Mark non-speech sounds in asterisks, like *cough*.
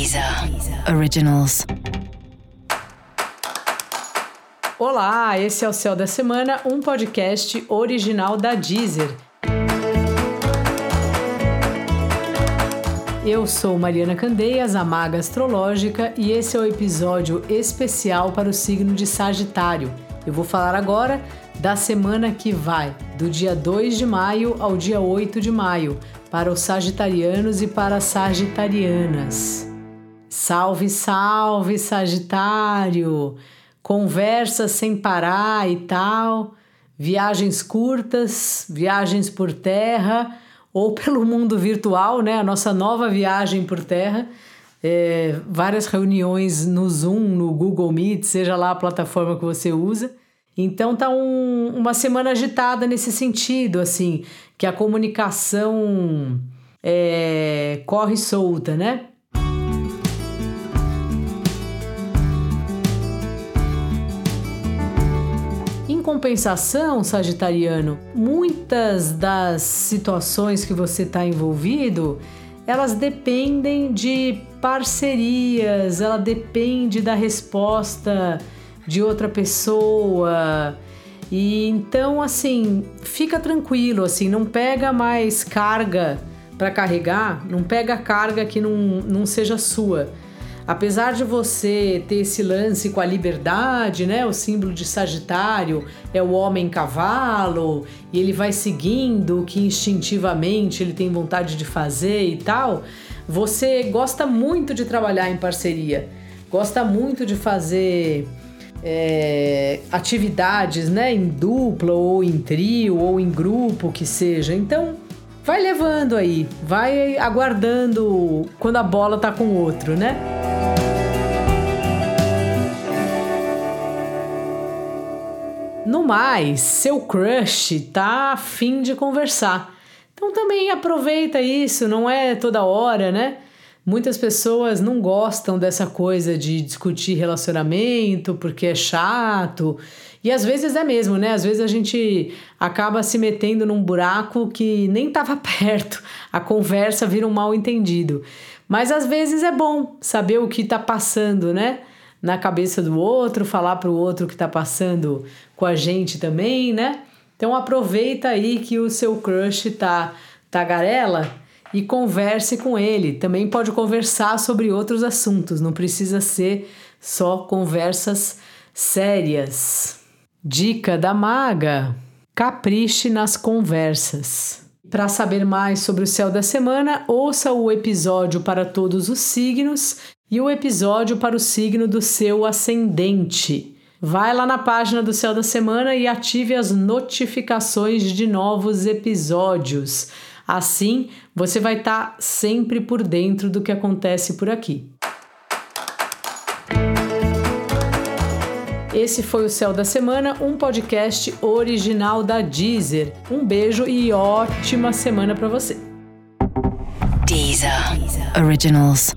Deezer Originals. Olá, esse é o Céu da Semana, um podcast original da Deezer. Eu sou Mariana Candeias, a maga astrológica, e esse é o episódio especial para o signo de Sagitário. Eu vou falar agora da semana que vai, do dia 2 de maio ao dia 8 de maio, para os sagitarianos e para as sagitarianas. Salve, salve, Sagitário! Conversas sem parar e tal, viagens curtas, viagens por terra ou pelo mundo virtual, né? A nossa nova viagem por terra. É, várias reuniões no Zoom, no Google Meet, seja lá a plataforma que você usa. Então tá um, uma semana agitada nesse sentido, assim, que a comunicação é, corre solta, né? Compensação, Sagitariano, muitas das situações que você está envolvido, elas dependem de parcerias, ela depende da resposta de outra pessoa. E então, assim, fica tranquilo, assim, não pega mais carga para carregar, não pega carga que não, não seja sua. Apesar de você ter esse lance com a liberdade, né? O símbolo de Sagitário é o homem cavalo e ele vai seguindo o que instintivamente ele tem vontade de fazer e tal. Você gosta muito de trabalhar em parceria, gosta muito de fazer é, atividades né, em dupla ou em trio ou em grupo que seja. Então, vai levando aí, vai aguardando quando a bola tá com o outro, né? No mais, seu crush tá afim de conversar. Então também aproveita isso, não é toda hora, né? Muitas pessoas não gostam dessa coisa de discutir relacionamento porque é chato. E às vezes é mesmo, né? Às vezes a gente acaba se metendo num buraco que nem estava *laughs* perto. A conversa vira um mal entendido. Mas às vezes é bom saber o que está passando, né? Na cabeça do outro, falar para o outro que está passando com a gente também, né? Então aproveita aí que o seu crush tá tagarela e converse com ele. Também pode conversar sobre outros assuntos, não precisa ser só conversas sérias. Dica da maga: capriche nas conversas. Para saber mais sobre o céu da semana, ouça o episódio para todos os signos e o episódio para o signo do seu ascendente. Vai lá na página do Céu da Semana e ative as notificações de novos episódios. Assim, você vai estar tá sempre por dentro do que acontece por aqui. Esse foi o Céu da Semana, um podcast original da Deezer. Um beijo e ótima semana para você. Deezer. Originals.